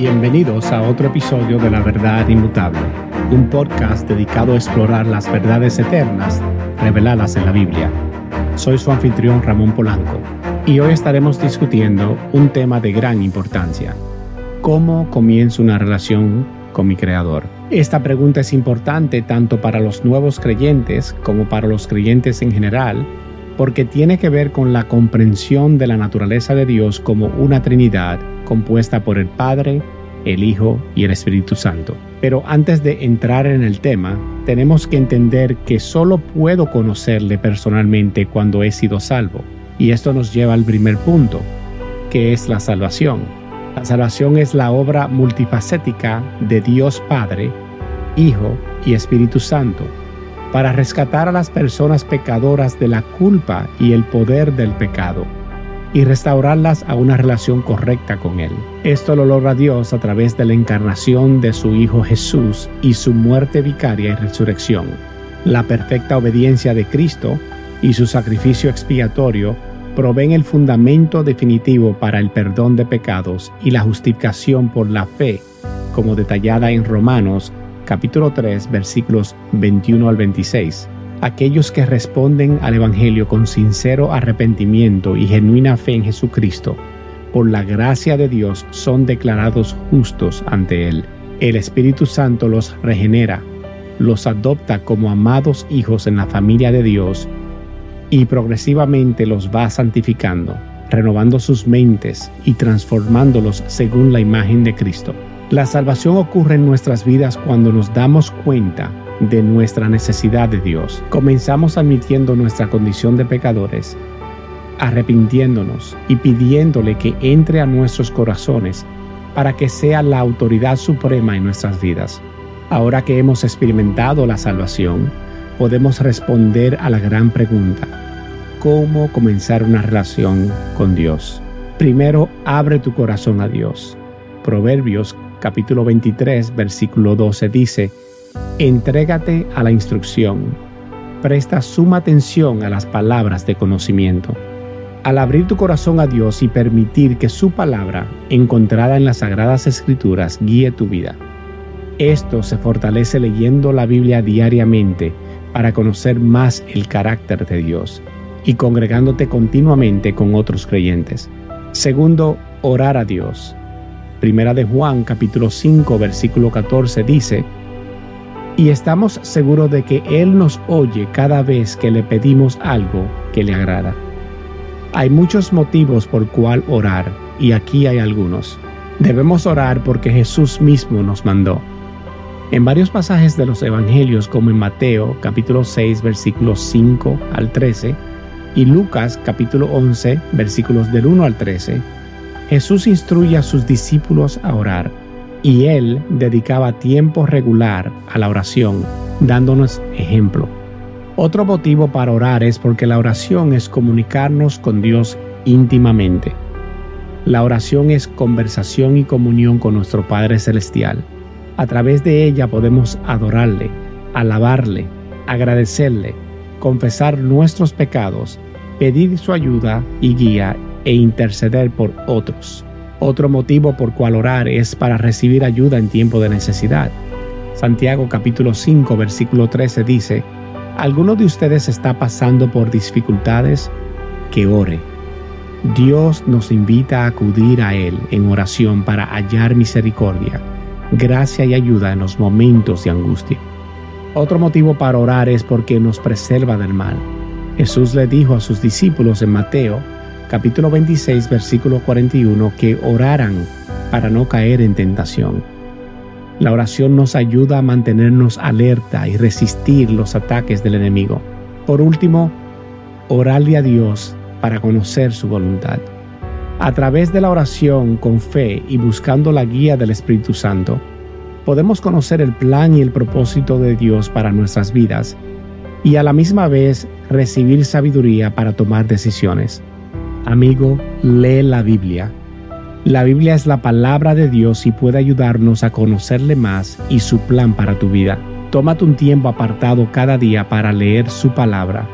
Bienvenidos a otro episodio de La Verdad Inmutable, un podcast dedicado a explorar las verdades eternas reveladas en la Biblia. Soy su anfitrión Ramón Polanco y hoy estaremos discutiendo un tema de gran importancia. ¿Cómo comienzo una relación con mi Creador? Esta pregunta es importante tanto para los nuevos creyentes como para los creyentes en general, porque tiene que ver con la comprensión de la naturaleza de Dios como una Trinidad compuesta por el Padre, el Hijo y el Espíritu Santo. Pero antes de entrar en el tema, tenemos que entender que solo puedo conocerle personalmente cuando he sido salvo. Y esto nos lleva al primer punto, que es la salvación. La salvación es la obra multifacética de Dios Padre, Hijo y Espíritu Santo para rescatar a las personas pecadoras de la culpa y el poder del pecado y restaurarlas a una relación correcta con Él. Esto lo logra Dios a través de la encarnación de su Hijo Jesús y su muerte vicaria y resurrección. La perfecta obediencia de Cristo y su sacrificio expiatorio proveen el fundamento definitivo para el perdón de pecados y la justificación por la fe, como detallada en Romanos capítulo 3 versículos 21 al 26. Aquellos que responden al Evangelio con sincero arrepentimiento y genuina fe en Jesucristo, por la gracia de Dios son declarados justos ante Él. El Espíritu Santo los regenera, los adopta como amados hijos en la familia de Dios y progresivamente los va santificando, renovando sus mentes y transformándolos según la imagen de Cristo. La salvación ocurre en nuestras vidas cuando nos damos cuenta de nuestra necesidad de Dios. Comenzamos admitiendo nuestra condición de pecadores, arrepintiéndonos y pidiéndole que entre a nuestros corazones para que sea la autoridad suprema en nuestras vidas. Ahora que hemos experimentado la salvación, podemos responder a la gran pregunta, ¿cómo comenzar una relación con Dios? Primero, abre tu corazón a Dios. Proverbios capítulo 23, versículo 12 dice, Entrégate a la instrucción, presta suma atención a las palabras de conocimiento. Al abrir tu corazón a Dios y permitir que su palabra, encontrada en las sagradas escrituras, guíe tu vida. Esto se fortalece leyendo la Biblia diariamente para conocer más el carácter de Dios y congregándote continuamente con otros creyentes. Segundo, orar a Dios. Primera de Juan capítulo 5 versículo 14 dice, y estamos seguros de que Él nos oye cada vez que le pedimos algo que le agrada. Hay muchos motivos por cual orar y aquí hay algunos. Debemos orar porque Jesús mismo nos mandó. En varios pasajes de los Evangelios como en Mateo capítulo 6 versículos 5 al 13 y Lucas capítulo 11 versículos del 1 al 13, Jesús instruye a sus discípulos a orar y él dedicaba tiempo regular a la oración, dándonos ejemplo. Otro motivo para orar es porque la oración es comunicarnos con Dios íntimamente. La oración es conversación y comunión con nuestro Padre Celestial. A través de ella podemos adorarle, alabarle, agradecerle, confesar nuestros pecados, pedir su ayuda y guía e interceder por otros. Otro motivo por cual orar es para recibir ayuda en tiempo de necesidad. Santiago capítulo 5 versículo 13 dice, ¿alguno de ustedes está pasando por dificultades? Que ore. Dios nos invita a acudir a Él en oración para hallar misericordia, gracia y ayuda en los momentos de angustia. Otro motivo para orar es porque nos preserva del mal. Jesús le dijo a sus discípulos en Mateo capítulo 26, versículo 41, que oraran para no caer en tentación. La oración nos ayuda a mantenernos alerta y resistir los ataques del enemigo. Por último, orarle a Dios para conocer su voluntad. A través de la oración con fe y buscando la guía del Espíritu Santo, podemos conocer el plan y el propósito de Dios para nuestras vidas y a la misma vez recibir sabiduría para tomar decisiones. Amigo, lee la Biblia. La Biblia es la palabra de Dios y puede ayudarnos a conocerle más y su plan para tu vida. Tómate un tiempo apartado cada día para leer su palabra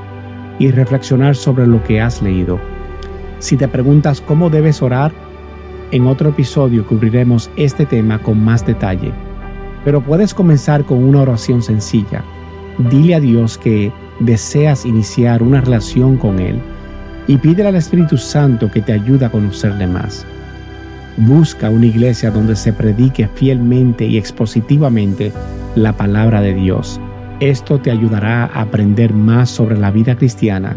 y reflexionar sobre lo que has leído. Si te preguntas cómo debes orar, En otro episodio cubriremos este tema con más detalle. Pero puedes comenzar con una oración sencilla. Dile a Dios que deseas iniciar una relación con Él y pídele al Espíritu Santo que te ayude a conocerle más. Busca una iglesia donde se predique fielmente y expositivamente la palabra de Dios. Esto te ayudará a aprender más sobre la vida cristiana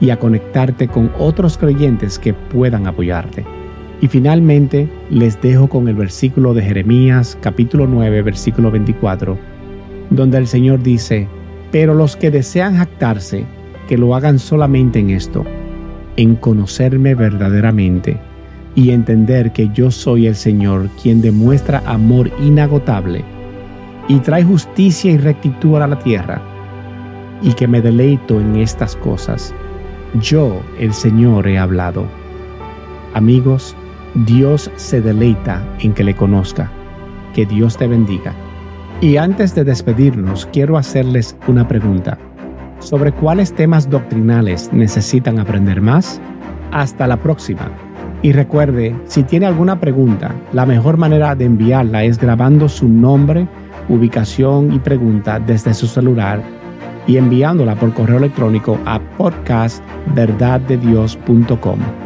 y a conectarte con otros creyentes que puedan apoyarte. Y finalmente les dejo con el versículo de Jeremías capítulo 9 versículo 24, donde el Señor dice, pero los que desean jactarse, que lo hagan solamente en esto, en conocerme verdaderamente y entender que yo soy el Señor quien demuestra amor inagotable y trae justicia y rectitud a la tierra, y que me deleito en estas cosas. Yo, el Señor, he hablado. Amigos, Dios se deleita en que le conozca. Que Dios te bendiga. Y antes de despedirnos, quiero hacerles una pregunta. ¿Sobre cuáles temas doctrinales necesitan aprender más? Hasta la próxima. Y recuerde, si tiene alguna pregunta, la mejor manera de enviarla es grabando su nombre, ubicación y pregunta desde su celular y enviándola por correo electrónico a podcastverdaddedios.com.